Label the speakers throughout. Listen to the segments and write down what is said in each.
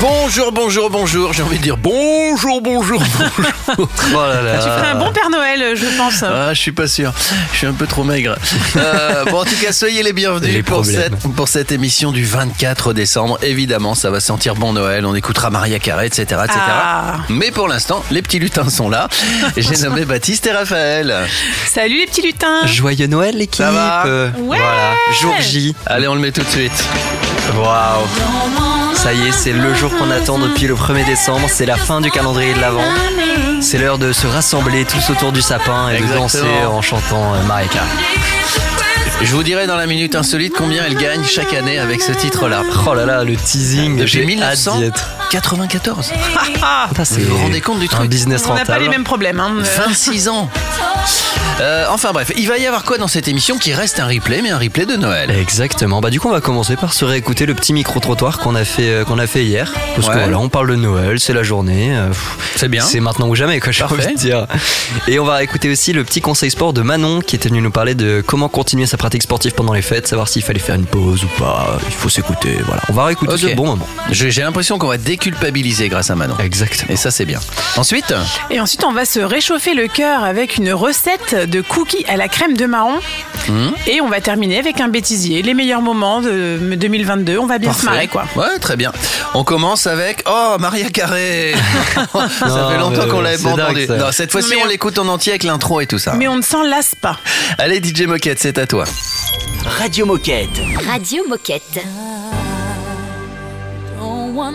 Speaker 1: Bonjour, bonjour, bonjour. J'ai envie de dire bonjour, bonjour, bonjour. Oh là là.
Speaker 2: Tu ferais un bon Père Noël, je pense.
Speaker 1: Ah, je suis pas sûr. Je suis un peu trop maigre. Euh, bon, en tout cas, soyez les bienvenus
Speaker 3: Les
Speaker 1: pour cette, pour cette émission du 24 décembre. Évidemment, ça va sentir bon Noël. On écoutera Maria Carré, etc., etc.
Speaker 2: Ah.
Speaker 1: Mais pour l'instant, les petits lutins sont là. J'ai nommé Baptiste et Raphaël.
Speaker 2: Salut les petits lutins.
Speaker 3: Joyeux Noël l'équipe
Speaker 1: Ça va
Speaker 2: Ouais.
Speaker 3: Voilà, jour J.
Speaker 1: Allez, on le met tout de suite. Waouh.
Speaker 3: Ça y est, c'est le jour qu'on attend depuis le 1er décembre. C'est la fin du calendrier de l'Avent. C'est l'heure de se rassembler tous autour du sapin et
Speaker 1: Exactement.
Speaker 3: de danser en chantant euh, Maria Carey.
Speaker 1: Je vous dirai dans la minute insolite combien elle gagne chaque année avec ce titre-là.
Speaker 3: Oh là là, le teasing.
Speaker 1: Depuis
Speaker 3: J'ai hâte d'y être.
Speaker 1: 1994.
Speaker 2: Ah,
Speaker 3: c'est
Speaker 1: vous vous rendez compte du
Speaker 3: Un
Speaker 1: truc
Speaker 3: business
Speaker 2: on n'a pas les mêmes problèmes. Hein.
Speaker 1: 26 ans. Euh, enfin bref, il va y avoir quoi dans cette émission qui reste un replay, mais un replay de Noël
Speaker 3: Exactement. Bah du coup on va commencer par se réécouter le petit micro trottoir qu'on a fait euh, qu'on a fait hier parce
Speaker 1: Ouais.
Speaker 3: que voilà on parle de Noël, c'est la journée. euh, pff,
Speaker 1: C'est bien.
Speaker 3: C'est maintenant ou jamais quoi j'ai
Speaker 1: Parfait.
Speaker 3: envie de dire. Et on va écouter aussi le petit conseil sport de Manon qui était venu nous parler de comment continuer sa pratique sportive pendant les fêtes, savoir s'il fallait faire une pause ou pas. Il faut s'écouter. Voilà. On va réécouter
Speaker 1: Ok.
Speaker 3: ce bon moment.
Speaker 1: J'ai l'impression qu'on va déculpabiliser grâce à Manon.
Speaker 3: Exactement.
Speaker 1: Et ça, c'est bien. Ensuite,
Speaker 2: Et ensuite, on va se réchauffer le cœur avec une recette de cookies à la crème de marron.
Speaker 1: Mhm.
Speaker 2: Et on va terminer avec un bêtisier. Les meilleurs moments de 2022. On va bien se marrer, quoi.
Speaker 1: Ouais, très bien. On commence avec Oh, Maria Carré Ça
Speaker 3: Non,
Speaker 1: fait longtemps qu'on l'avait pas entendu. Non, cette fois-ci,
Speaker 2: Mais
Speaker 1: on
Speaker 2: on-
Speaker 1: l'écoute en entier avec l'intro et tout ça.
Speaker 2: Mais on ne s'en lasse pas.
Speaker 1: Allez, DJ Moquette, c'est à toi.
Speaker 4: Radio Moquette.
Speaker 5: Radio Moquette.
Speaker 6: Don't want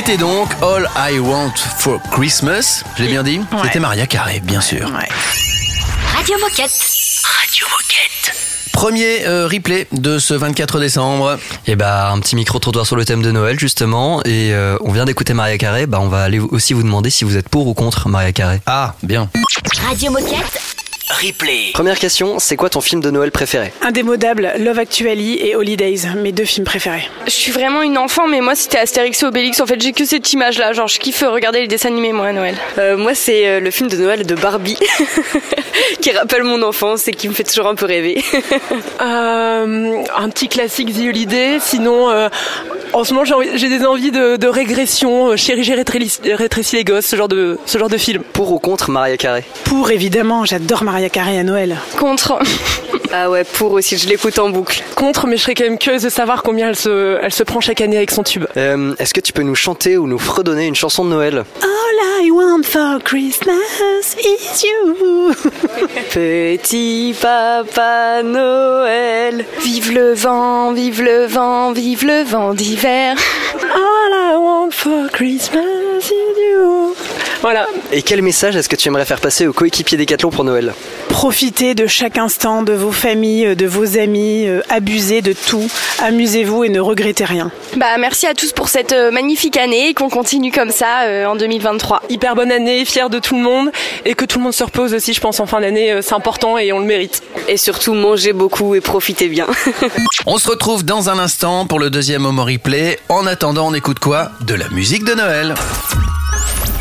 Speaker 1: C'était donc All I Want for Christmas. Je l'ai bien dit
Speaker 2: Ouais.
Speaker 1: C'était Maria Carré, bien sûr.
Speaker 2: Ouais.
Speaker 4: Radio Moquette. Radio Moquette.
Speaker 1: Premier euh, replay de ce 24 décembre.
Speaker 3: Et bah un petit micro trottoir sur le thème de Noël justement. Et euh, on vient d'écouter Maria Carré. Bah on va aller aussi vous demander si vous êtes pour ou contre Maria Carré.
Speaker 1: Ah, bien.
Speaker 4: Radio Moquette. Replay.
Speaker 3: Première question, c'est quoi ton film de Noël préféré
Speaker 2: Indémodable, Love Actually et Holidays, mes deux films préférés.
Speaker 5: Je suis vraiment une enfant, mais moi c'était Astérix et Obélix. En fait, j'ai que cette image-là. Genre, je kiffe regarder les dessins animés, moi, à Noël.
Speaker 7: Euh, moi, c'est euh, le film de Noël de Barbie qui rappelle mon enfance et qui me fait toujours un peu rêver.
Speaker 8: Euh, un petit classique The Holiday. Sinon, euh, en ce moment, j'ai des envies de, de régression. Chérie, j'ai rétréci, rétréci les gosses. Ce genre de, ce genre de film.
Speaker 3: Pour ou contre Maria Carré
Speaker 2: Pour, évidemment, j'adore Maria Carré à Noël.
Speaker 5: Contre.
Speaker 7: ah ouais, pour aussi, je l'écoute en boucle.
Speaker 8: Contre, mais je serais quand même curieuse de savoir combien elle se, elle se prend chaque année avec son tube.
Speaker 3: Euh, Est-ce que tu peux nous chanter ou nous fredonner une chanson de Noël?
Speaker 2: All I want for Christmas is you.
Speaker 7: Petit papa Noël.
Speaker 5: Vive le vent, vive le vent, vive le vent d'hiver.
Speaker 8: All I want for Christmas is you. Voilà.
Speaker 3: Et quel message est-ce que tu aimerais faire passer aux coéquipiers Décathlon pour Noël?
Speaker 2: Profitez de chaque instant de vos familles, de vos amis, euh, abusez de tout, amusez-vous et ne regrettez rien.
Speaker 5: Bah, merci à tous pour cette euh, magnifique année et qu'on continue comme ça euh, en 2023.
Speaker 8: Hyper bonne année, fière de tout le monde et que tout le monde se repose aussi, je pense, en fin d'année. C'est important et on le mérite.
Speaker 7: Et surtout, mangez beaucoup et profitez bien.
Speaker 1: On se retrouve dans un instant pour le deuxième Homo Replay. En attendant, on écoute quoi? De la musique de Noël.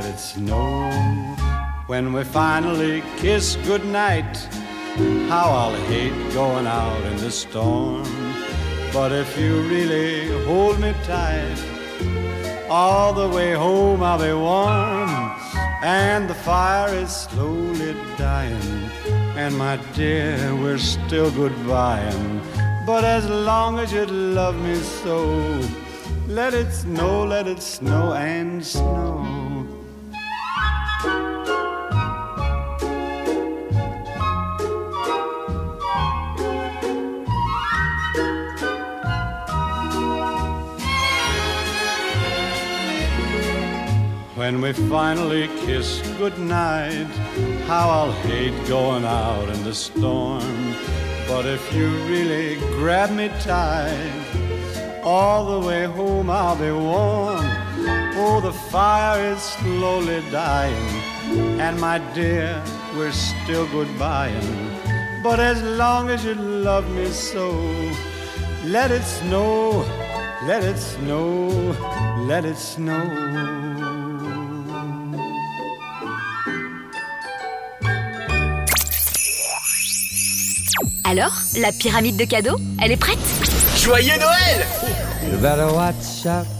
Speaker 9: let it snow. When we finally kiss goodnight, how I'll hate going out in the storm. But if you really hold me tight, all the way home I'll be warm. And the fire is slowly dying. And my dear, we're still goodbying. But as long as you love me so, let it snow, let it snow and snow. When we finally kiss goodnight, how I'll hate going out in the storm. But if you really grab me tight, all the way home I'll be warm. Oh, the fire is slowly dying, and my dear, we're still goodbying. But as long as you love me so, let it snow, let it snow, let it snow.
Speaker 4: Alors, la pyramide de cadeaux, elle est prête? Joyeux Noël
Speaker 10: You better watch out.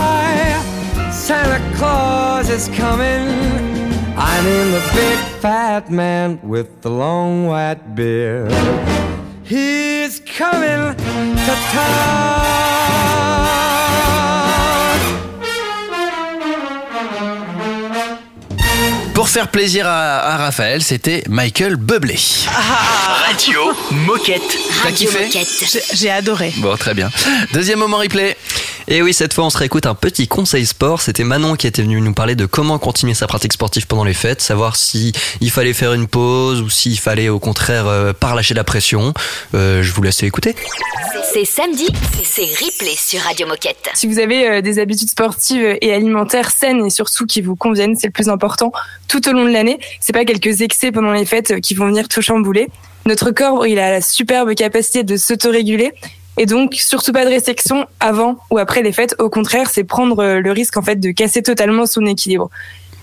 Speaker 10: Santa Claus is coming. I mean the big fat man with the long white beard. He's coming to town.
Speaker 1: Pour faire plaisir à, à Raphaël, c'était Michael Bublé.
Speaker 11: Radio Moquette.
Speaker 1: T'as kiffé
Speaker 2: J'ai adoré.
Speaker 1: Bon, très bien. Deuxième moment replay.
Speaker 3: Et oui, cette fois, on se réécoute un petit conseil sport. C'était Manon qui était venue nous parler de comment continuer sa pratique sportive pendant les fêtes, savoir si il fallait faire une pause ou s'il fallait au contraire euh, pas relâcher la pression. Euh, je vous laisse écouter.
Speaker 4: C'est samedi, c'est replay sur Radio Moquette.
Speaker 5: Si vous avez euh, des habitudes sportives et alimentaires saines et surtout qui vous conviennent, c'est le plus important tout au long de l'année. C'est pas quelques excès pendant les fêtes euh, qui vont venir tout chambouler. Notre corps, il a la superbe capacité de s'autoréguler. Et donc, surtout pas de restriction avant ou après les fêtes. Au contraire, c'est prendre euh, le risque, en fait, de casser totalement son équilibre.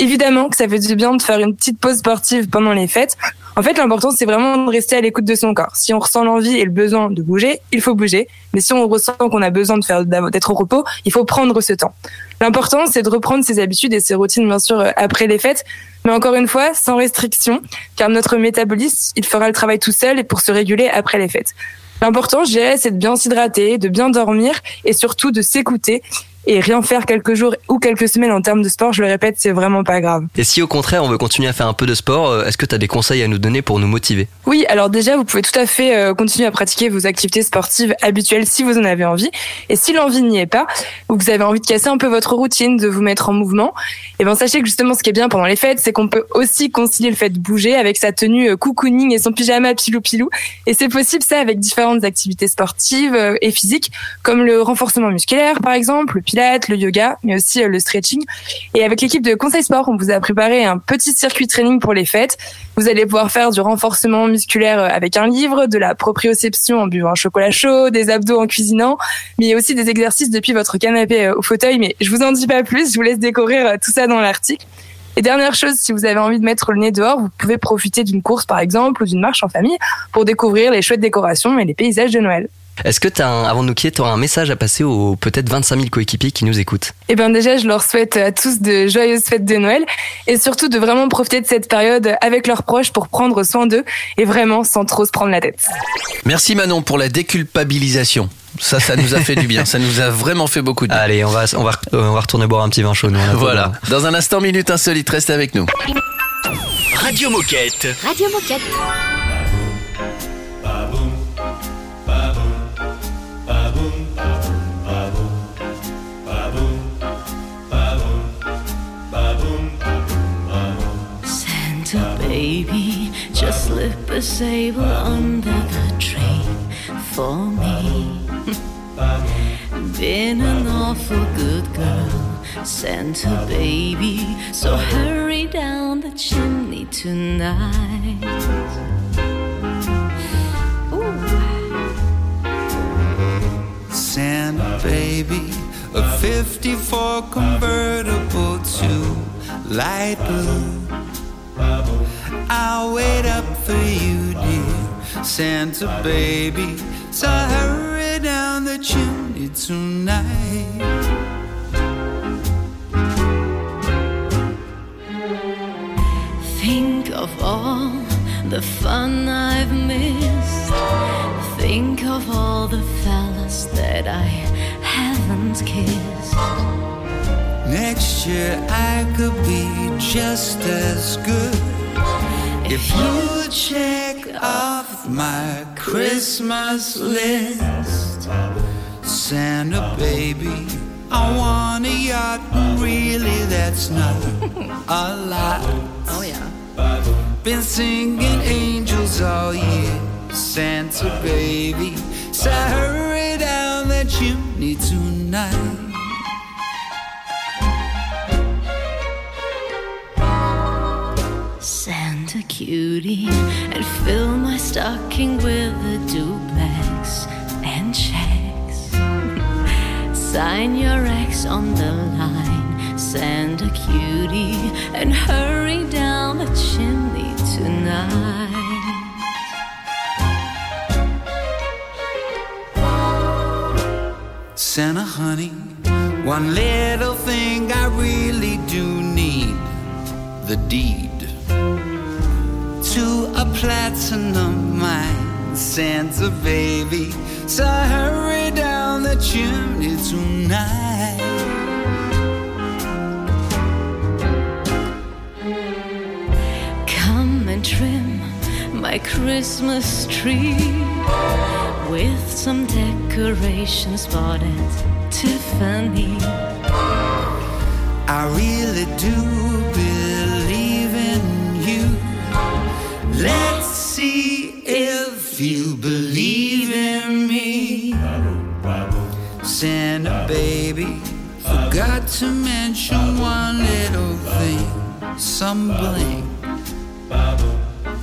Speaker 5: Évidemment que ça fait du bien de faire une petite pause sportive pendant les fêtes. En fait, l'important, c'est vraiment de rester à l'écoute de son corps. Si on ressent l'envie et le besoin de bouger, il faut bouger. Mais si on ressent qu'on a besoin de faire, d'être au repos, il faut prendre ce temps. L'important, c'est de reprendre ses habitudes et ses routines, bien sûr, euh, après les fêtes. Mais encore une fois, sans restriction, car notre métabolisme, il fera le travail tout seul et pour se réguler après les fêtes. L'important, je c'est de bien s'hydrater, de bien dormir et surtout de s'écouter et rien faire quelques jours ou quelques semaines en termes de sport, je le répète, c'est vraiment pas grave.
Speaker 3: Et si au contraire on veut continuer à faire un peu de sport, euh, est-ce que tu as des conseils à nous donner pour nous motiver?
Speaker 5: Oui, alors déjà, vous pouvez tout à fait euh, continuer à pratiquer vos activités sportives habituelles si vous en avez envie. Et si l'envie n'y est pas, ou que vous avez envie de casser un peu votre routine, de vous mettre en mouvement, et ben sachez que justement, ce qui est bien pendant les fêtes, c'est qu'on peut aussi concilier le fait de bouger avec sa tenue euh, cocooning et son pyjama pilou-pilou. Et c'est possible ça avec différentes activités sportives et physiques, comme le renforcement musculaire par exemple, le le yoga, mais aussi euh, le stretching. Et avec l'équipe de Conseil Sport, on vous a préparé un petit circuit training pour les fêtes. Vous allez pouvoir faire du renforcement musculaire euh, avec un livre, de la proprioception en buvant un chocolat chaud, des abdos en cuisinant, mais aussi des exercices depuis votre canapé euh, au fauteuil. Mais je vous en dis pas plus, je vous laisse découvrir tout ça dans l'article. Et dernière chose, si vous avez envie de mettre le nez dehors, vous pouvez profiter d'une course par exemple ou d'une marche en famille pour découvrir les chouettes décorations et les paysages de Noël.
Speaker 3: Est-ce que, as un, avant de nous quitter, tu auras un message à passer aux peut-être 25 000 coéquipiers qui nous écoutent?
Speaker 5: Eh bien déjà, je leur souhaite à tous de joyeuses fêtes de Noël et surtout de vraiment profiter de cette période avec leurs proches pour prendre soin d'eux et vraiment sans trop se prendre la tête.
Speaker 1: Merci Manon pour la déculpabilisation. Ça, ça nous a fait du bien. Ça nous a vraiment fait beaucoup de bien.
Speaker 3: Allez, on va, on va, on va retourner boire un petit vin chaud. Nous.
Speaker 1: Voilà. Dans un instant, Minute Insolite, restez avec nous.
Speaker 11: Radio Moquette.
Speaker 4: Radio Moquette.
Speaker 6: Baby, just slip a sable under the tree for me. Been an awful good girl, Santa baby, so hurry down the chimney tonight.
Speaker 12: Santa baby, a 54 convertible to light blue. I'll wait up for you, dear Santa baby. So hurry down the chimney tonight.
Speaker 6: Think of all the fun I've missed. Think of all the fellas that I haven't kissed.
Speaker 12: Next year I could be just as good if you check off my Christmas list. Santa baby, I want a yacht, and really that's not a lot.
Speaker 4: Oh yeah.
Speaker 12: Been singing angels all year, Santa baby. So hurry down that chimney tonight.
Speaker 13: Cutie, and fill my stocking with a duplex and checks. Sign your ex on the line, send a cutie, and hurry down the chimney tonight.
Speaker 12: Santa honey, one little thing I really do need the deed to a platinum mine, Santa baby. So hurry down the chimney tonight.
Speaker 13: Come and trim my Christmas tree with some decorations bought at Tiffany.
Speaker 12: I really do believe Let's see if you believe in me. Santa baby, forgot to mention one little thing, some bling.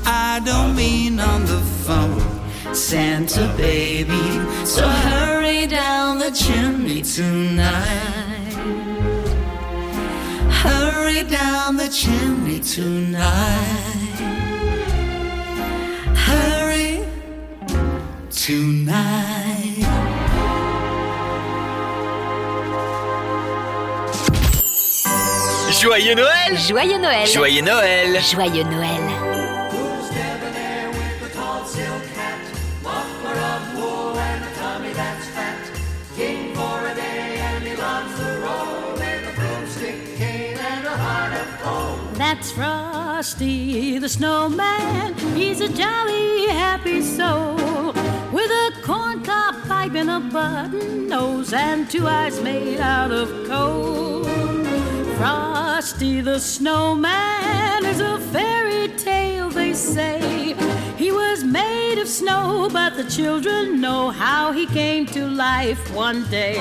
Speaker 12: I don't mean on the phone, Santa baby. So hurry down the chimney tonight. Hurry down the chimney tonight. Tonight.
Speaker 11: Joyeux Noël
Speaker 4: Joyeux Noël.
Speaker 11: Joyeux Noël
Speaker 4: Joyeux Noël.
Speaker 13: That's Frosty the snowman. He's a jolly, happy soul with a corncob pipe and a button nose and two eyes made out of coal. Frosty the snowman is a fairy tale, they say. Was made of snow, but the children know how he came to life one day.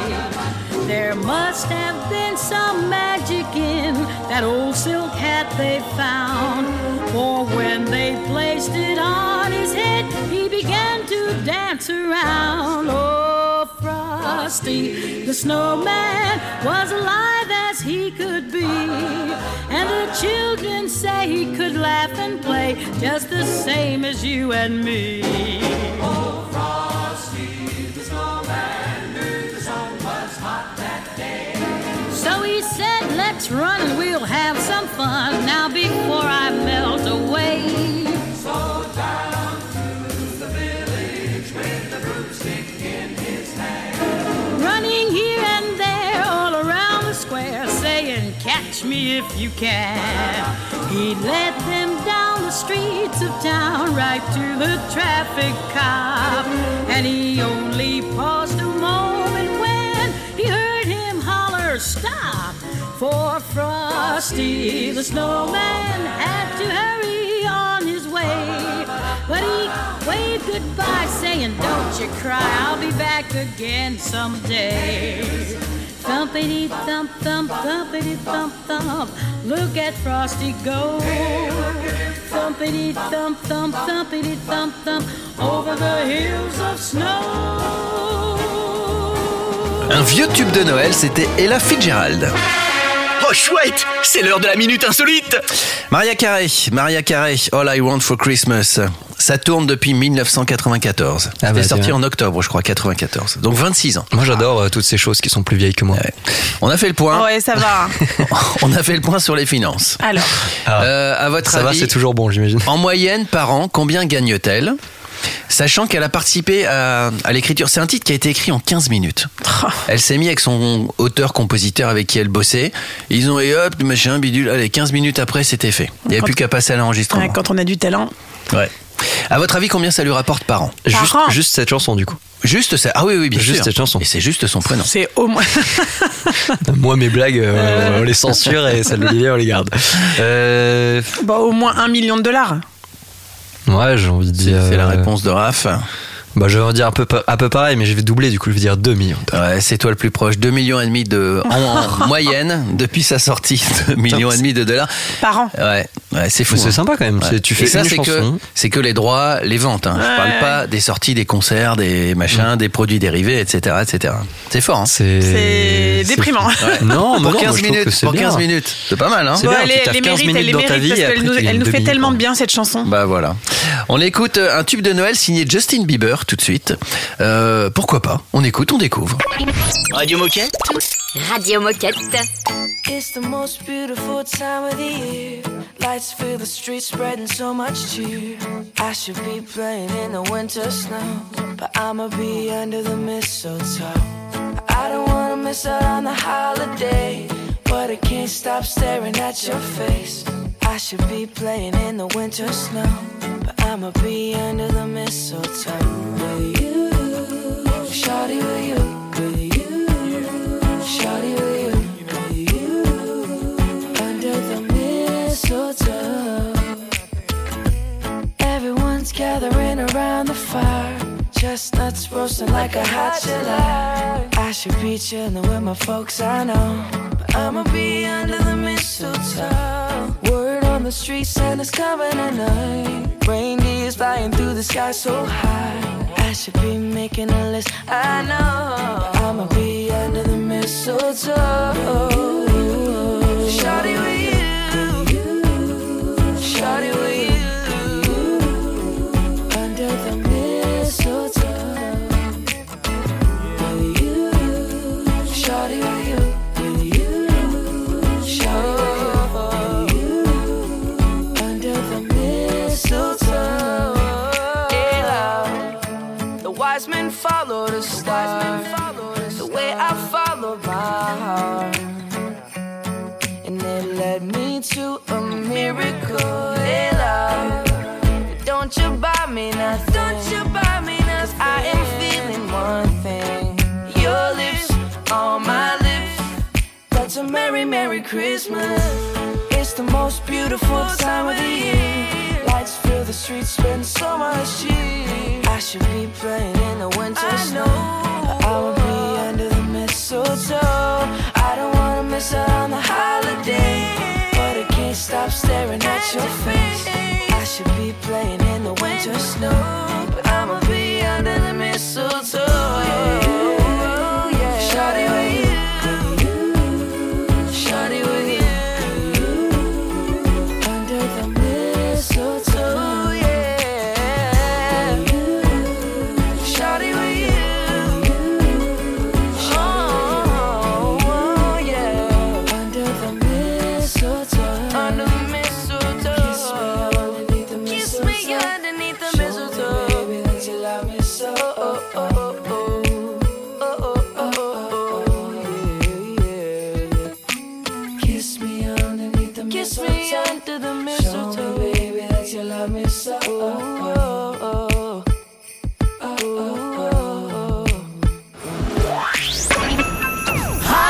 Speaker 13: There must have been some magic in that old silk hat they found. For when they placed it on his head, he began to dance around. Oh, Frosty, the snowman, was alive as he could be. And the children say he could laugh and play just the same as you and me. Oh, Frosty, the snowman, knew the sun was hot that day. So he said, let's run and we'll have some fun now before I melt away. Me if you can. He led them down the streets of town right to the traffic cop. And he only paused a moment when he heard him holler, Stop! For Frosty the snowman had to hurry on his way. But he waved goodbye, saying, Don't you cry, I'll be back again someday. Thumpity thump thump, thumpity thump thump. Look at Frosty go. Thumpity thump thump, thumpity thump thump. Over the hills of snow.
Speaker 1: Un vieux tube de Noël, c'était Ella Fitzgerald.
Speaker 11: Oh chouette C'est l'heure de la minute insolite
Speaker 1: Maria Carey, Maria Carey, All I Want for Christmas. Ça tourne depuis 1994.
Speaker 3: Ah
Speaker 1: C'était
Speaker 3: bah,
Speaker 1: sorti en octobre, je crois, 94. Donc 26 ans.
Speaker 3: Moi j'adore euh, toutes ces choses qui sont plus vieilles que moi.
Speaker 1: On a fait le point.
Speaker 2: Ouais, ça va.
Speaker 1: On a fait le point sur les finances.
Speaker 2: Alors,
Speaker 1: Euh, à votre
Speaker 3: Ça va,
Speaker 1: avis,
Speaker 3: c'est toujours bon, j'imagine.
Speaker 1: en moyenne par an, combien gagne-t-elle? Sachant qu'elle a participé à, à l'écriture. C'est un titre qui a été écrit en 15 minutes. Elle s'est mise avec son auteur-compositeur avec qui elle bossait. Ils ont et hop, machin, bidule. Allez, 15 minutes après, c'était fait. Il n'y avait
Speaker 2: Quand-
Speaker 1: plus qu'à passer à l'enregistrement.
Speaker 2: ouais, quand on a du talent,
Speaker 1: Ouais. À votre avis, combien ça lui rapporte par an?
Speaker 3: Juste, juste cette chanson du coup.
Speaker 1: Juste ça. Ah oui, oui, bien
Speaker 3: Juste
Speaker 1: sûr.
Speaker 3: cette chanson.
Speaker 1: Et c'est juste son prénom.
Speaker 2: C'est au moins.
Speaker 3: Moi, mes blagues, euh, on les censure et celles d'Olivier, on les garde. Euh,
Speaker 2: Bah, au moins un million de dollars.
Speaker 3: Ouais, j'ai envie de
Speaker 1: C'est
Speaker 3: dire.
Speaker 1: c'est la
Speaker 3: euh,
Speaker 1: réponse de Raph.
Speaker 3: Bah, je vais en dire un peu, un peu pareil, mais je vais doubler, du coup, je vais dire 2 millions.
Speaker 1: Ouais, c'est toi le plus proche. 2 millions et demi de en, en moyenne depuis sa sortie. 2 millions et demi de dollars.
Speaker 2: Par an.
Speaker 1: Ouais, ouais c'est fou.
Speaker 3: C'est
Speaker 1: hein.
Speaker 3: sympa quand même.
Speaker 1: Ouais.
Speaker 3: Tu
Speaker 1: Et
Speaker 3: fais
Speaker 1: ça,
Speaker 3: une
Speaker 1: c'est que c'est que les droits, les ventes. Hein. Je parle pas des sorties, des concerts, des machins, des produits dérivés, etc., etc. C'est fort. Hein.
Speaker 3: C'est
Speaker 2: déprimant.
Speaker 1: Ouais.
Speaker 3: Non,
Speaker 1: pour
Speaker 3: non,
Speaker 1: 15
Speaker 3: moi, je trouve
Speaker 1: minutes. Pour
Speaker 3: bien.
Speaker 1: 15 minutes, c'est pas mal. Hein.
Speaker 3: C'est
Speaker 2: Bon,
Speaker 3: bien,
Speaker 2: elle,
Speaker 3: tu
Speaker 2: est-
Speaker 3: tapes
Speaker 2: les
Speaker 3: 15
Speaker 2: mérites,
Speaker 3: minutes
Speaker 2: elle les
Speaker 3: dans ta
Speaker 2: mérite
Speaker 3: vie
Speaker 2: parce
Speaker 3: et
Speaker 2: qu'elle
Speaker 3: après,
Speaker 2: nous,
Speaker 3: tu
Speaker 2: elle nous
Speaker 3: 2
Speaker 2: fait tellement bien cette chanson.
Speaker 1: Bah voilà. On écoute euh, un tube de Noël signé Justin Bieber tout de suite. Euh, pourquoi pas On écoute, on découvre.
Speaker 11: Radio Moquette
Speaker 4: Radio Moquette.
Speaker 14: It's the most beautiful time of the year. Lights fill the streets, spreading so much cheer. I should be playing in the winter snow, but I'ma be under the mistletoe. I don't wanna miss out on the holiday, but I can't stop staring at your face. I should be playing in the winter snow, but I'ma be under the mistletoe with you. Shawty with you, with you. Shawty with you, with you. Under the mistletoe. Everyone's gathering around the fire. Chestnuts roasting like a hot July. I should be chilling with my folks, I know. I'ma be under the mistletoe. Word on the street, Santa's coming at tonight. Reindeer's flying through the sky so high. I should be making a list, I know. I'ma be under the mistletoe. Shawty with you. Shawty with you.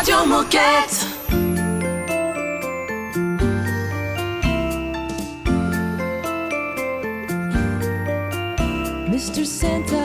Speaker 14: Radio Moquette.
Speaker 6: Mr. Santa,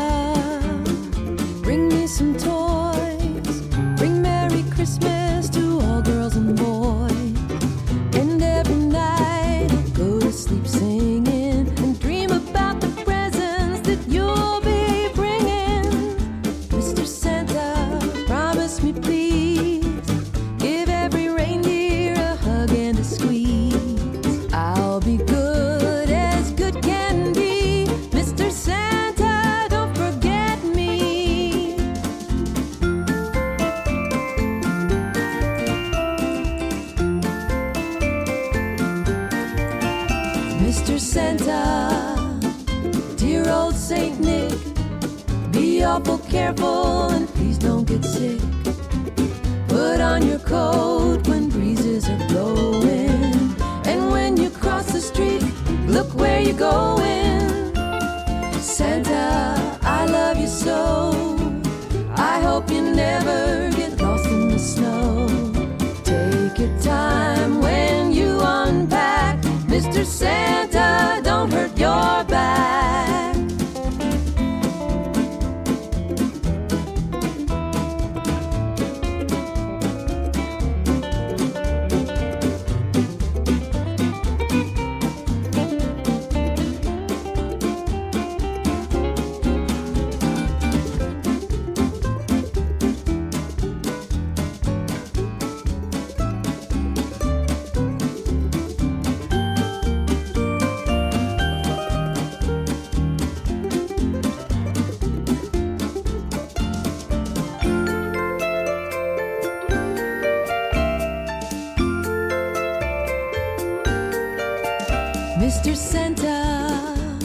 Speaker 6: Mr. Santa,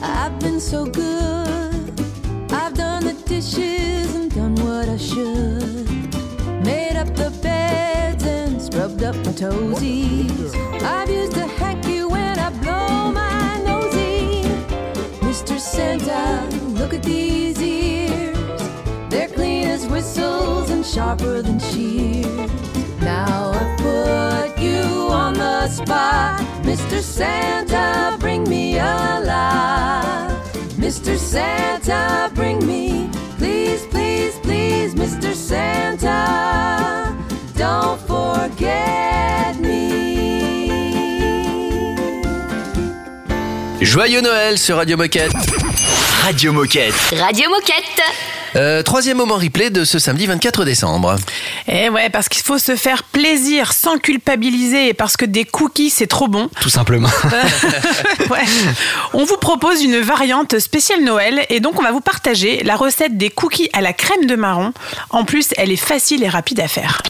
Speaker 6: I've been so good. I've done the dishes and done what I should. Made up the beds and scrubbed up my toesies. I've used a hanky when I blow my nosy. Mr. Santa, look at these ears. They're clean as whistles and sharper than shears. Now I've put you on the spot. Mr. Santa, bring me a lot. Mr. Santa, bring me, please, please, please, Mr. Santa, don't forget me.
Speaker 1: Joyeux Noël sur Radio Moquette.
Speaker 11: Radio Moquette.
Speaker 4: Radio Moquette.
Speaker 1: Euh, troisième moment replay de ce samedi 24 décembre.
Speaker 2: Eh ouais, parce qu'il faut se faire plaisir sans culpabiliser et parce que des cookies c'est trop bon.
Speaker 3: Tout simplement.
Speaker 2: Ouais. On vous propose une variante spéciale Noël et donc on va vous partager la recette des cookies à la crème de marron. En plus, elle est facile et rapide à faire.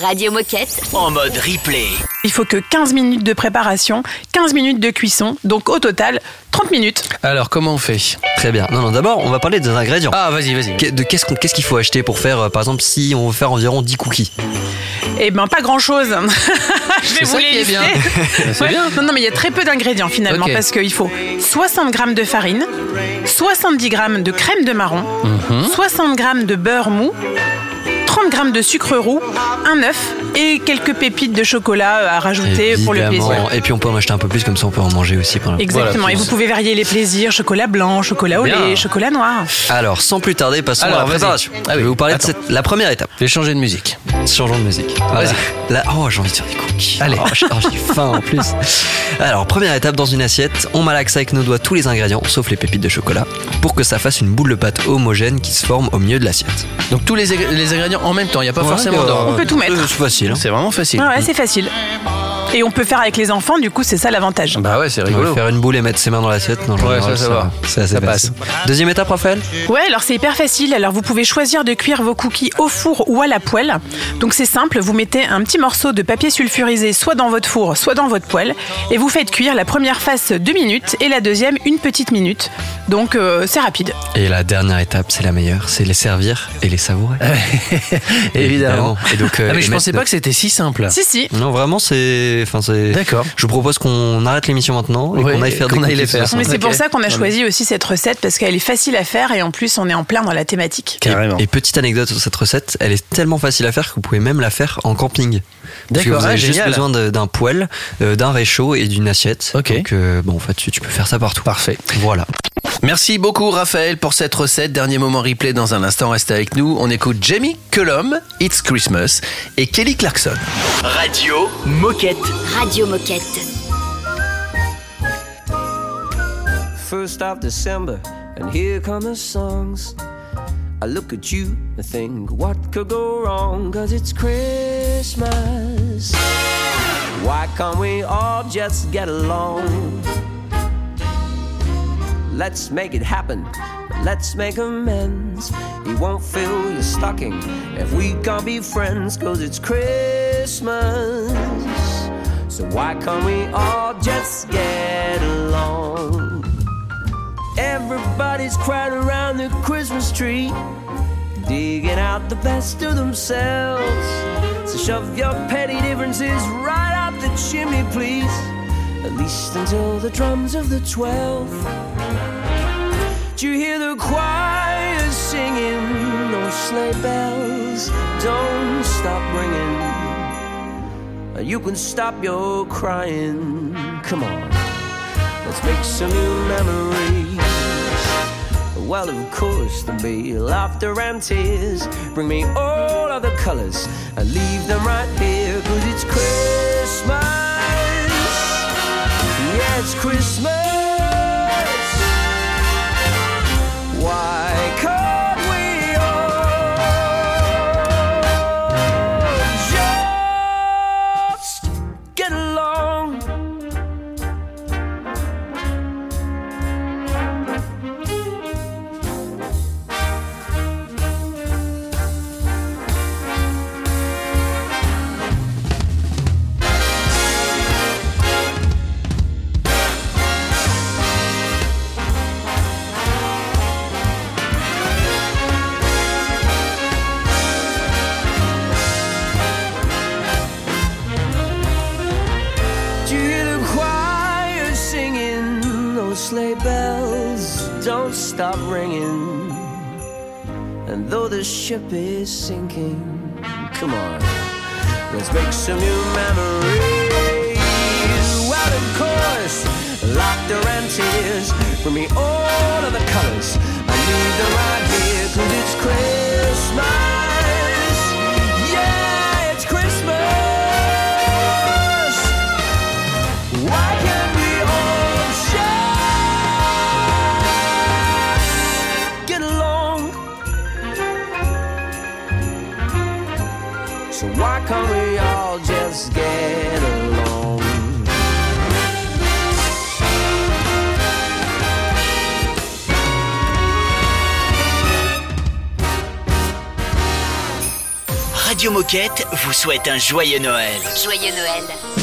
Speaker 4: Radio Moquette.
Speaker 11: En mode replay.
Speaker 2: Il faut que 15 minutes de préparation, 15 minutes de cuisson, donc au total 30 minutes.
Speaker 1: Alors, comment on fait?
Speaker 3: Très bien. Non, non, d'abord, on va parler des ingrédients.
Speaker 1: Ah, vas-y, vas-y.
Speaker 3: De qu'est-ce qu'on- qu'est-ce qu'il faut acheter pour faire, euh, par exemple, si on veut faire environ 10 cookies?
Speaker 2: Eh ben pas grand chose. Je vais
Speaker 1: C'est
Speaker 2: vous
Speaker 1: ça
Speaker 2: les
Speaker 1: qui est
Speaker 2: lister.
Speaker 1: bien. C'est
Speaker 2: Ouais.
Speaker 1: bien.
Speaker 2: Non, non, mais il y a très peu d'ingrédients finalement
Speaker 1: Ok.
Speaker 2: parce qu'il faut 60 g de farine, 70 g de crème de marron,
Speaker 1: Mhm.
Speaker 2: 60 g de beurre mou, 30 g de sucre roux, un œuf et quelques pépites de chocolat à rajouter pour le plaisir.
Speaker 3: Et puis on peut en acheter un peu plus, comme ça on peut en manger aussi. pendant-
Speaker 2: Exactement.
Speaker 3: Voilà.
Speaker 2: et vous pouvez varier les plaisirs chocolat blanc, chocolat au lait, chocolat noir.
Speaker 3: Alors, sans plus tarder, passons
Speaker 1: Alors,
Speaker 3: à la préparation.
Speaker 1: Ah oui.
Speaker 3: Je vais vous parler
Speaker 1: Attends.
Speaker 3: de cette- la première étape.
Speaker 1: Je vais changer de musique.
Speaker 3: Changeons de musique. Voilà. Là, oh, j'ai envie de faire des cookies.
Speaker 1: Allez.
Speaker 3: Oh, j'ai oh, j'ai faim en plus. Alors, première étape dans une assiette, on malaxe avec nos doigts tous les ingrédients, sauf les pépites de chocolat, pour que ça fasse une boule de pâte homogène qui se forme au milieu de l'assiette.
Speaker 1: Donc, tous les, les ingrédients en même temps, il n'y a pas
Speaker 3: Ouais,
Speaker 1: forcément
Speaker 3: euh,
Speaker 1: d'ordre.
Speaker 2: On peut tout mettre.
Speaker 3: C'est facile. hein.
Speaker 1: C'est vraiment facile.
Speaker 2: Ouais, c'est facile. Et on peut faire avec les enfants, du coup, c'est ça l'avantage.
Speaker 1: Bah ouais, c'est rigolo.
Speaker 3: faire une boule et mettre ses mains dans l'assiette. Non,
Speaker 1: Ouais,
Speaker 3: général,
Speaker 1: ça, ça va. Ça
Speaker 3: facile.
Speaker 1: passe.
Speaker 3: Deuxième étape, Raphaël
Speaker 2: Ouais, alors c'est hyper facile. Alors vous pouvez choisir de cuire vos cookies au four ou à la poêle. Donc c'est simple, vous mettez un petit morceau de papier sulfurisé soit dans votre four, soit dans votre poêle, et vous faites cuire la première face deux minutes et la deuxième une petite minute. Donc euh, c'est rapide.
Speaker 3: Et la dernière étape, c'est la meilleure, c'est les servir et les savourer.
Speaker 1: Évidemment.
Speaker 3: Et donc, euh,
Speaker 1: ah, mais je pensais
Speaker 3: de-
Speaker 1: pas que c'était si simple.
Speaker 2: Si si.
Speaker 3: Non, vraiment, c'est. Enfin, c'est.
Speaker 1: D'accord.
Speaker 3: Je vous propose qu'on arrête l'émission maintenant et
Speaker 1: Ouais,
Speaker 3: qu'on aille faire
Speaker 1: qu'on
Speaker 3: des
Speaker 1: aille les faire.
Speaker 2: Mais c'est pour ça qu'on a choisi aussi cette recette parce qu'elle est facile à faire et en plus on est en plein dans la thématique.
Speaker 1: Carrément.
Speaker 3: Et petite anecdote sur cette recette, elle est tellement facile à faire que vous pouvez même la faire en camping.
Speaker 1: D'accord,
Speaker 3: vous avez
Speaker 1: ah,
Speaker 3: juste
Speaker 1: génial.
Speaker 3: besoin d'un poêle, euh, d'un réchaud et d'une assiette.
Speaker 1: Ok.
Speaker 3: Donc, euh, bon, en fait, tu, tu peux faire ça partout.
Speaker 1: Parfait.
Speaker 3: Voilà.
Speaker 1: Merci beaucoup Raphaël pour cette recette. Dernier moment replay dans un instant, restez avec nous. On écoute Jamie Cullum, It's Christmas et Kelly Clarkson.
Speaker 11: Radio Moquette.
Speaker 4: Radio Moquette.
Speaker 15: First of December, and here come the songs. I look at you and think, what could go wrong? Cause it's Christmas. Why can't we all just get along? Let's make it happen. Let's make amends. He won't fill your stocking if we can't be friends, cause it's Christmas. So why can't we all just get? Everybody's crowded around the Christmas tree, digging out the best of themselves. So shove your petty differences right up the chimney, please. At least until the drums of the twelve. Do you hear the choir singing? Those sleigh bells don't stop ringing. You can stop your crying. Come on, let's make some new memories. Well, of course, there'll be laughter and tears. Bring me all of the colors and leave them right here. Cause it's Christmas. Yeah, it's Christmas. Though the ship is sinking, come on, let's make some new memories.
Speaker 11: Moquette vous souhaite un joyeux Noël.
Speaker 4: Joyeux Noël.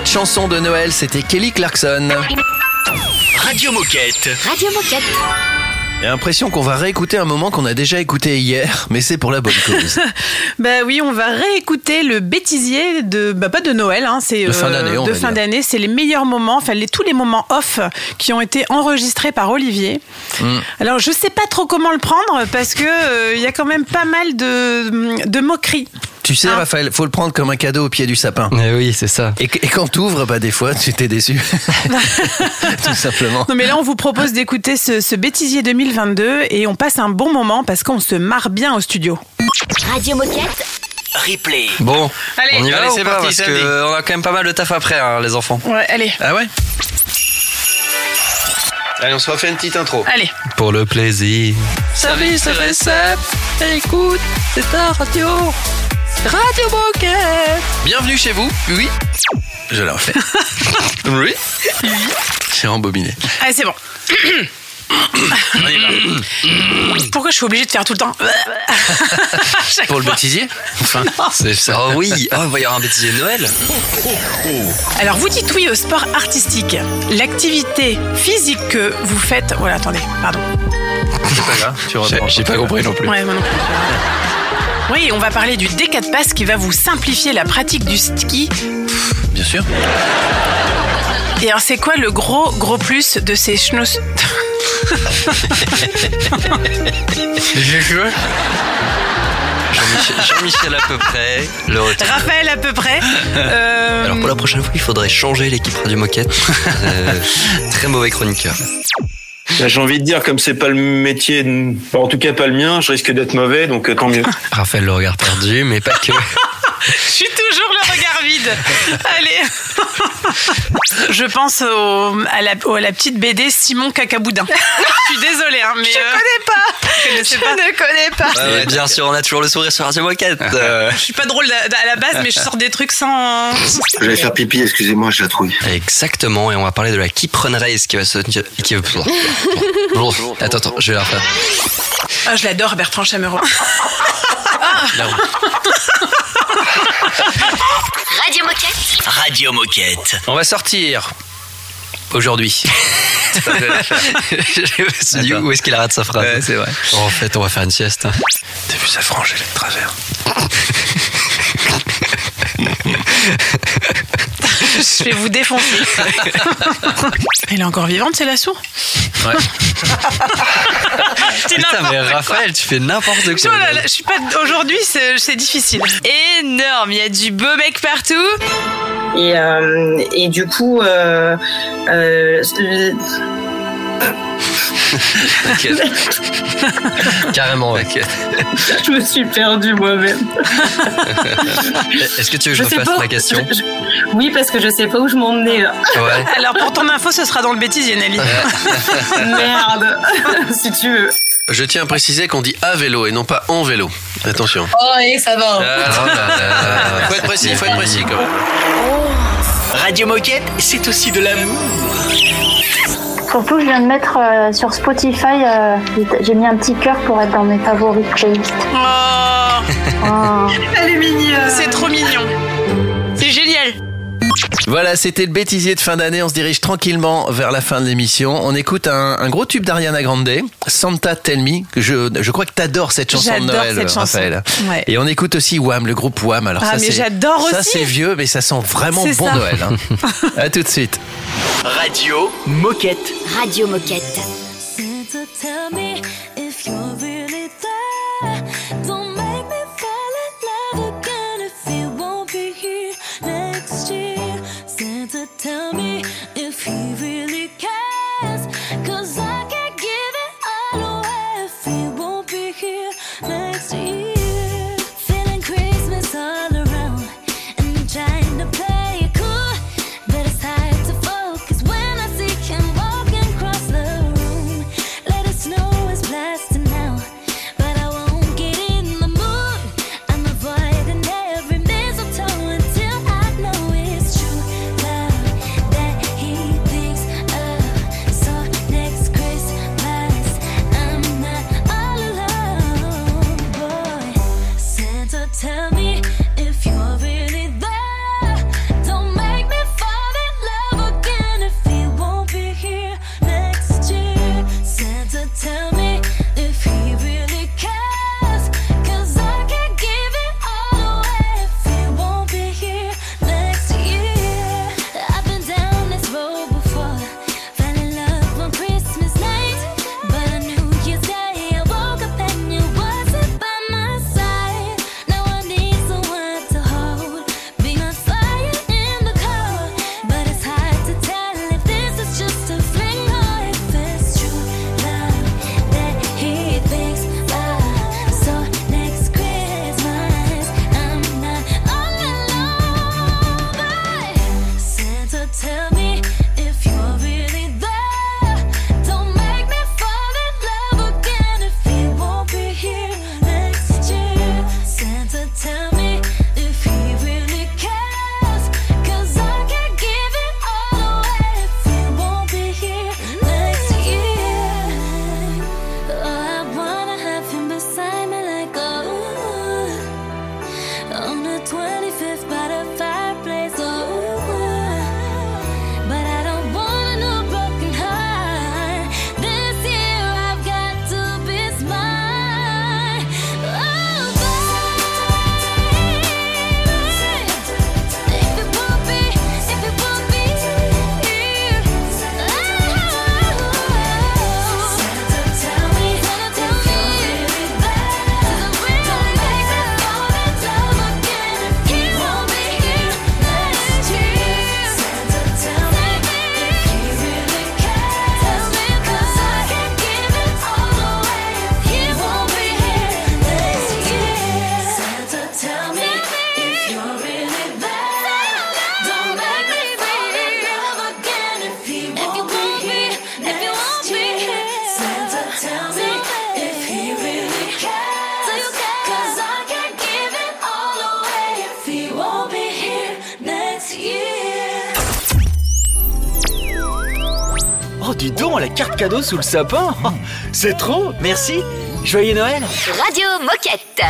Speaker 1: Chouette chanson de Noël, c'était Kelly Clarkson.
Speaker 11: Radio Moquette.
Speaker 4: Radio Moquette.
Speaker 1: J'ai l'impression qu'on va réécouter un moment qu'on a déjà écouté hier, mais c'est pour la bonne cause.
Speaker 2: Bah oui, on va réécouter le bêtisier de bah pas de Noël, hein, c'est
Speaker 1: De fin d'année, on
Speaker 2: de fin d'année. C'est les meilleurs moments, enfin les, tous les moments off qui ont été enregistrés par Olivier.
Speaker 1: Mm.
Speaker 2: Alors je sais pas trop comment le prendre parce que euh, il y a quand même pas mal de, de moqueries.
Speaker 1: Tu sais, Raphaël, faut le prendre comme un cadeau au pied du sapin.
Speaker 3: Eh oui, c'est ça.
Speaker 1: Et, et quand t'ouvres, bah des fois, tu t'es déçu. Tout simplement.
Speaker 2: Non mais là on vous propose d'écouter ce, ce bêtisier 2022 et on passe un bon moment parce qu'on se marre bien au studio.
Speaker 4: Radio Moquette.
Speaker 11: Replay.
Speaker 3: Bon,
Speaker 2: Allez.
Speaker 3: on y va
Speaker 1: c'est
Speaker 3: pas
Speaker 1: parti,
Speaker 3: Parce
Speaker 1: Sandy.
Speaker 3: que on a quand même pas mal de taf après, hein, les enfants.
Speaker 2: Ouais, allez,
Speaker 1: Ah ouais Allez, on se refait une petite intro.
Speaker 2: allez.
Speaker 3: Pour le plaisir.
Speaker 2: Service recette, écoute, c'est ta radio. Radio Moquette.
Speaker 1: Bienvenue chez vous. Oui. Je la refais. oui. J'ai rembobiné.
Speaker 2: Allez, c'est bon. Pourquoi je suis obligée de faire tout le temps
Speaker 1: Pour le bêtisier Enfin, c'est ça.
Speaker 3: Oh oui, oh, il va y avoir un bêtisier de Noël.
Speaker 2: Alors, vous dites oui au sport artistique. L'activité physique que vous faites. Voilà, attendez, pardon.
Speaker 1: C'est pas grave. Tu reprends.
Speaker 3: J'ai pas compris non plus.
Speaker 2: Ouais, moi non plus. Oui, on va parler du D4 Pass qui va vous simplifier la pratique du ski.
Speaker 1: Bien sûr.
Speaker 2: Et alors, c'est quoi le gros, gros plus de ces schnoss...
Speaker 3: Jean-Michel, Jean-Michel à peu près. Le retour.
Speaker 2: Raphaël à peu près. Euh,
Speaker 3: Alors pour la prochaine fois, il faudrait changer l'équipe Radio Moquette. Euh, très mauvais chroniqueur.
Speaker 16: Bah, J'ai envie de dire, comme c'est pas le métier, de- enfin, en tout cas pas le mien, je risque d'être mauvais, donc euh, tant mieux.
Speaker 3: Raphaël le regard perdu, mais pas que.
Speaker 2: Je suis toujours le regard vide. Allez. Je pense au- à, la, au- à la petite BD Simon Cacaboudin. Je suis désolée, hein, mais. Je connais pas. Je, ne connais pas.
Speaker 3: Ouais, bien sûr, on a toujours le sourire sur Radio Moquette. Euh,
Speaker 2: Je suis pas drôle à à la base, mais je sors des trucs sans.
Speaker 17: Je vais faire pipi, excusez-moi, je la trouille.
Speaker 3: Exactement, et on va parler de la Keep Run Race qui va se tenir. Qui... Attends, attends, je vais la refaire.
Speaker 2: Ah, je l'adore, Bertrand Chameroy.
Speaker 4: Radio Moquette.
Speaker 11: Radio Moquette.
Speaker 1: On va sortir aujourd'hui.
Speaker 3: je me suis dit, où est-ce qu'il arrête sa phrase
Speaker 1: Ouais, c'est vrai.
Speaker 3: En fait, on va faire une sieste.
Speaker 1: T'as vu sa frange, elle est de travers.
Speaker 2: Je vais vous défoncer. Elle est encore vivante, c'est la sourde
Speaker 1: Ouais.
Speaker 3: Putain, mais Raphaël, tu fais n'importe
Speaker 2: Je,
Speaker 3: quoi.
Speaker 2: oh là là, je suis pas. Aujourd'hui, c'est c'est difficile.
Speaker 18: énorme. Il y a du beau mec partout.
Speaker 19: Et, euh, et du coup, euh, euh, le-
Speaker 3: Carrément, ouais.
Speaker 19: je me suis perdue moi-même.
Speaker 3: Est-ce que tu veux que je, refasse
Speaker 19: pas.
Speaker 3: ma question
Speaker 19: Je- je- Oui, parce que je sais pas où je m'en emmenais là.
Speaker 3: Ouais.
Speaker 2: Alors, pour ton info, ce sera dans le bêtisier, Nelly.
Speaker 19: Merde, si tu veux.
Speaker 1: Je tiens à préciser qu'on dit à vélo et non pas en vélo. Attention.
Speaker 19: Oh, et ça va.
Speaker 1: Ah, là, là. Faut être précis, faut être précis quand même.
Speaker 11: Radio Moquette, c'est aussi de l'amour.
Speaker 20: Surtout, je viens de mettre euh, sur Spotify, euh, j'ai mis un petit cœur pour être dans mes favoris playlist.
Speaker 2: Oh,
Speaker 19: Elle est mignonne.
Speaker 2: c'est trop mignon. C'est génial.
Speaker 1: Voilà, c'était le bêtisier de fin d'année. On se dirige tranquillement vers la fin de l'émission. On écoute un, un gros tube d'Ariana Grande, Santa Tell Me. Que je, je crois que t'adores cette chanson de
Speaker 2: J'adore
Speaker 1: Noël,
Speaker 2: cette chanson.
Speaker 1: Raphaël.
Speaker 2: Ouais.
Speaker 1: Et on écoute aussi Wham, le groupe Wham. Alors
Speaker 2: Ah,
Speaker 1: ça,
Speaker 2: mais
Speaker 1: c'est-
Speaker 2: j'adore
Speaker 1: Ça,
Speaker 2: aussi.
Speaker 1: c'est vieux, mais ça sent vraiment bon
Speaker 2: ça.
Speaker 1: Noël. hein. à tout de suite.
Speaker 11: Radio Moquette.
Speaker 4: Radio Moquette.
Speaker 6: Santa, tell me if you're Oh,
Speaker 21: dis donc, la carte cadeau sous le sapin. C'est trop. Merci. Joyeux Noël.
Speaker 4: Radio Moquette.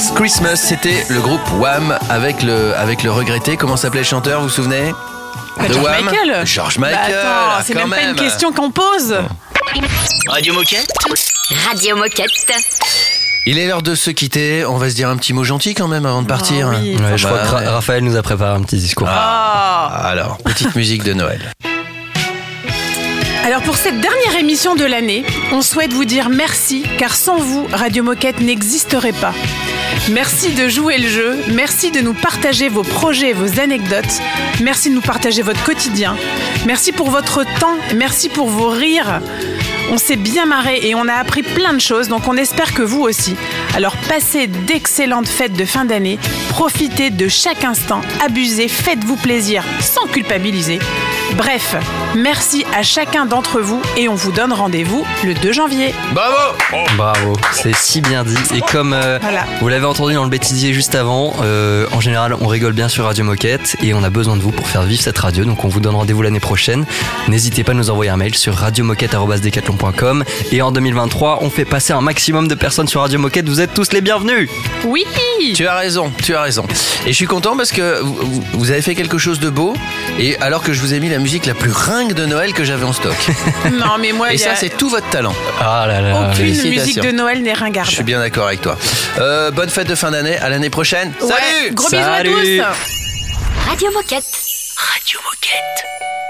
Speaker 22: Last Christmas,
Speaker 1: c'était le groupe Wham avec le, avec le regretté. Comment s'appelait le chanteur, vous vous souvenez?
Speaker 2: Bah,
Speaker 1: De
Speaker 2: George
Speaker 1: Wham?
Speaker 2: Michael.
Speaker 1: George
Speaker 2: Bah,
Speaker 1: Michael.
Speaker 2: attends, c'est
Speaker 1: quand
Speaker 2: même, pas une question qu'on pose.
Speaker 11: Radio Moquette
Speaker 14: Radio Moquette.
Speaker 1: Il est l'heure de se quitter. On va se dire un petit mot gentil quand même avant de partir.
Speaker 2: Ah oui,
Speaker 3: Ouais, je crois que Ra-
Speaker 1: ouais.
Speaker 3: Raphaël nous a préparé un petit discours.
Speaker 2: Ah.
Speaker 1: Alors, petite musique de Noël.
Speaker 2: Alors pour cette dernière émission de l'année, on souhaite vous dire merci car sans vous, Radio Moquette n'existerait pas. Merci de jouer le jeu, merci de nous partager vos projets et vos anecdotes, merci de nous partager votre quotidien, merci pour votre temps, merci pour vos rires. On s'est bien marré et on a appris plein de choses, donc on espère que vous aussi. Alors passez d'excellentes fêtes de fin d'année, profitez de chaque instant, abusez, faites-vous plaisir sans culpabiliser. Bref, merci à chacun d'entre vous et on vous donne rendez-vous le 2 janvier.
Speaker 1: Bravo
Speaker 3: Bravo, c'est si bien dit. Et comme euh,
Speaker 2: Voilà.
Speaker 3: vous l'avez entendu dans le bêtisier juste avant, euh, en général, on rigole bien sur Radio Moquette et on a besoin de vous pour faire vivre cette radio. Donc on vous donne rendez-vous l'année prochaine. N'hésitez pas à nous envoyer un mail sur radiomoquette.com et en 2023, on fait passer un maximum de personnes sur Radio Moquette. Vous êtes tous les bienvenus.
Speaker 2: Oui
Speaker 1: Tu as raison, tu as raison. Et je suis content parce que vous, vous- vous avez fait quelque chose de beau. Et alors que je vous ai mis la musique la plus ringue de Noël que j'avais en stock.
Speaker 2: Non mais moi,
Speaker 1: Et
Speaker 2: a
Speaker 1: ça, c'est tout votre talent.
Speaker 3: Ah là là.
Speaker 2: aucune musique de Noël n'est ringarde.
Speaker 1: Je suis bien d'accord avec toi. Euh, bonne fête de fin d'année. À l'année prochaine.
Speaker 2: Ouais,
Speaker 1: Salut
Speaker 2: Gros bisous à
Speaker 3: Salut.
Speaker 2: tous
Speaker 14: Radio Moquette.
Speaker 11: Radio Moquette.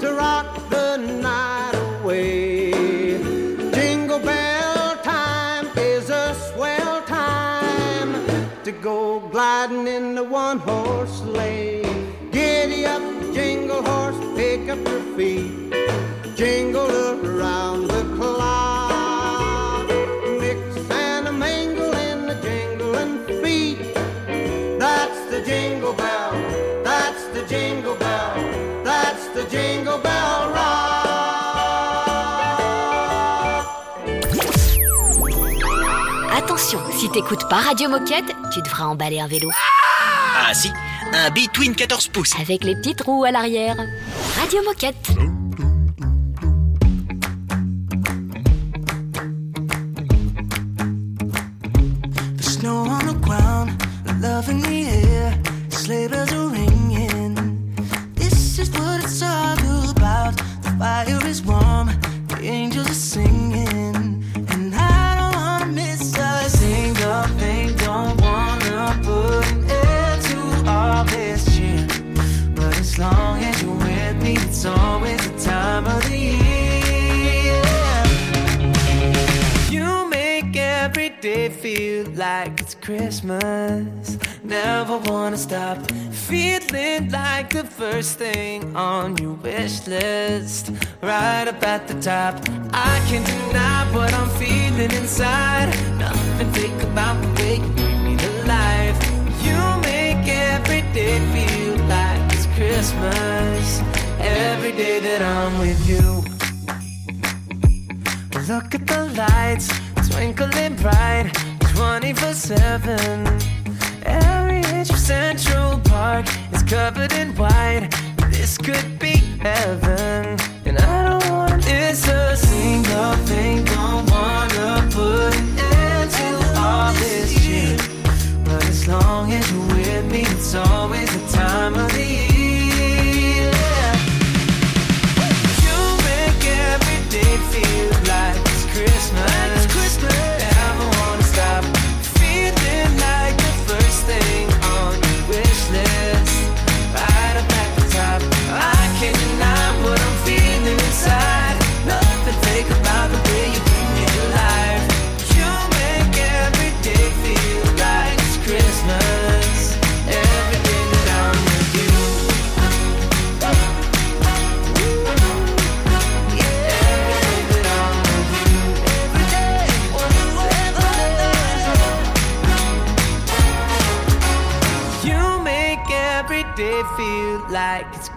Speaker 9: to rock the night away. Jingle bell time is a swell time to go gliding in the one horse sleigh. Giddy up, jingle horse, pick up your feet. Jingle around the jingle bell rock.
Speaker 14: Attention, si t'écoutes pas Radio Moquette, tu devras emballer un vélo.
Speaker 11: Ah si, un Between 14 pouces.
Speaker 14: Avec les petites roues à l'arrière. Radio Moquette.
Speaker 15: Like it's Christmas. Never wanna stop feeling like the first thing on your wish list. Right up at the top. I can't deny what I'm feeling inside. Nothing fake about the way you bring me to life. You make every day feel like it's Christmas. Every day that I'm with you. Look at the lights twinkling bright. 24 7. Every inch of Central Park is covered in white. This could be heaven.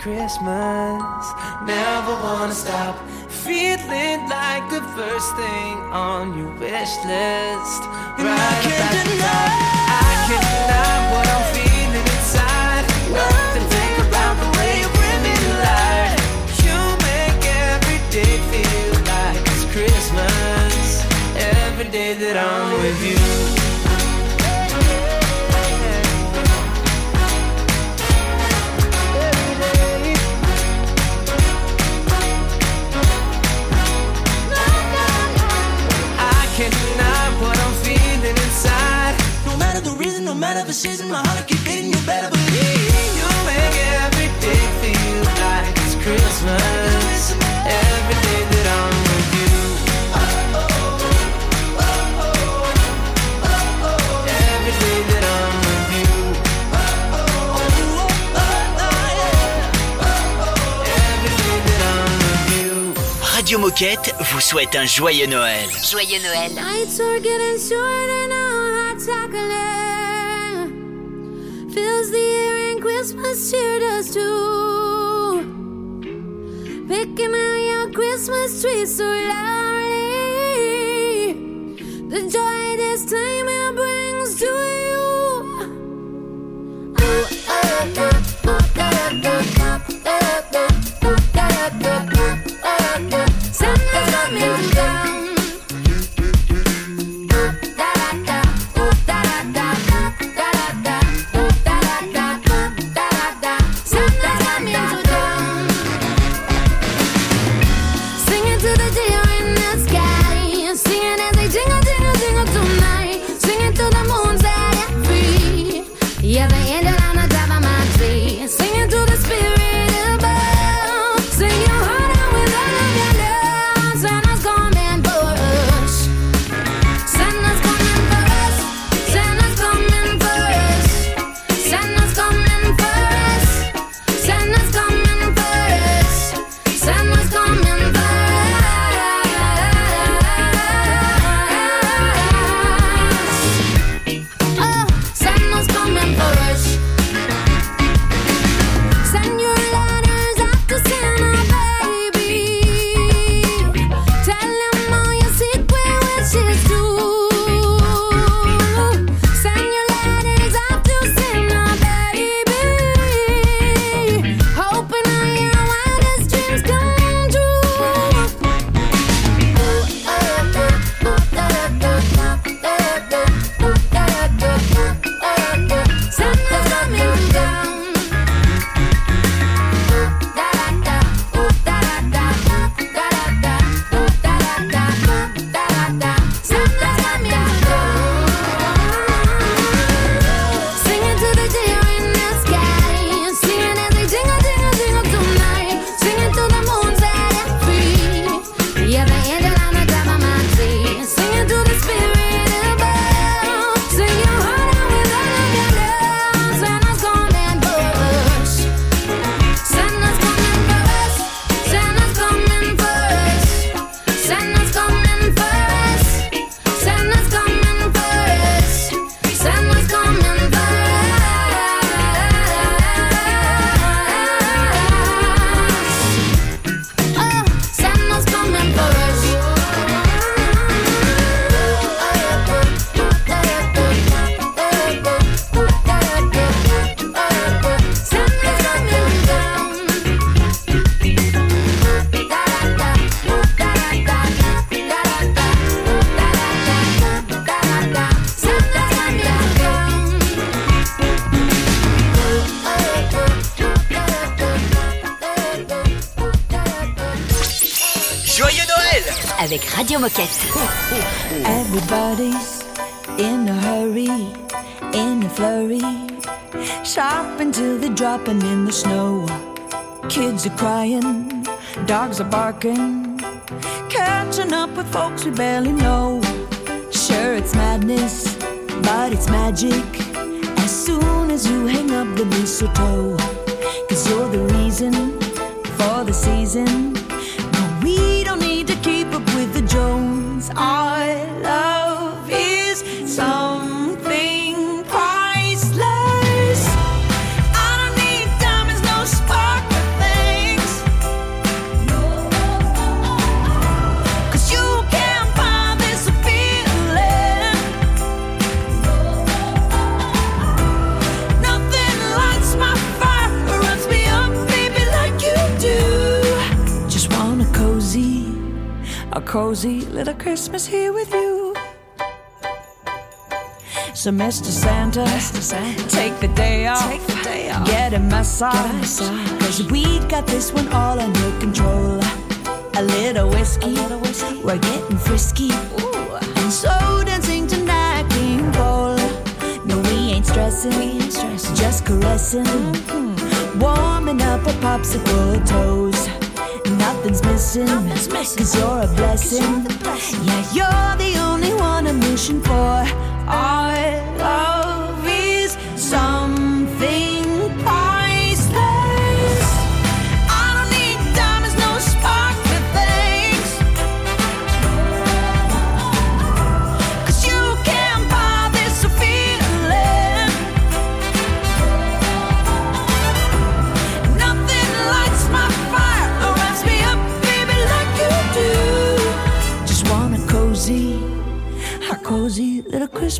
Speaker 15: Christmas. Never wanna stop feeling like the first thing on your wish list. Right at the top. I can't deny what I'm feeling inside. Nothing fake about the way you bring me to life. You make every day feel like it's Christmas. Every day that I'm with you. No matter the season, my heart keep beating. You better believe you make every day feel like it's Christmas. Every day that I'm with you. Every day that I'm with you. Every day that I'm with you.
Speaker 11: Radio Moquette vous souhaite un joyeux Noël.
Speaker 4: Joyeux Noël.
Speaker 23: Nights are getting shorter now, hot chocolate fills the air and Christmas cheer does too. Picking out your Christmas tree so loudly, the joy this time it brings to you. Ooh, ah, da, ooh, da, da, da, da, da, ooh, da, da, da,
Speaker 22: Catching up with folks we barely know. Sure, it's madness, but it's magic. As soon as you hang up the mistletoe, cause you're the reason for the season. No, we don't need to keep up with the Jones. Our cozy little Christmas here with you. So, Mr. Santa, take the day off, get a massage, cause we got this one all under control. A little whiskey, little whiskey. We're getting frisky, and so dancing tonight, King Cole. No, we ain't stressing, just caressing, mm-hmm. warming up our popsicle toes. Nothing's missing, cause you're a blessing. Yeah, you're the only one I'm wishing for.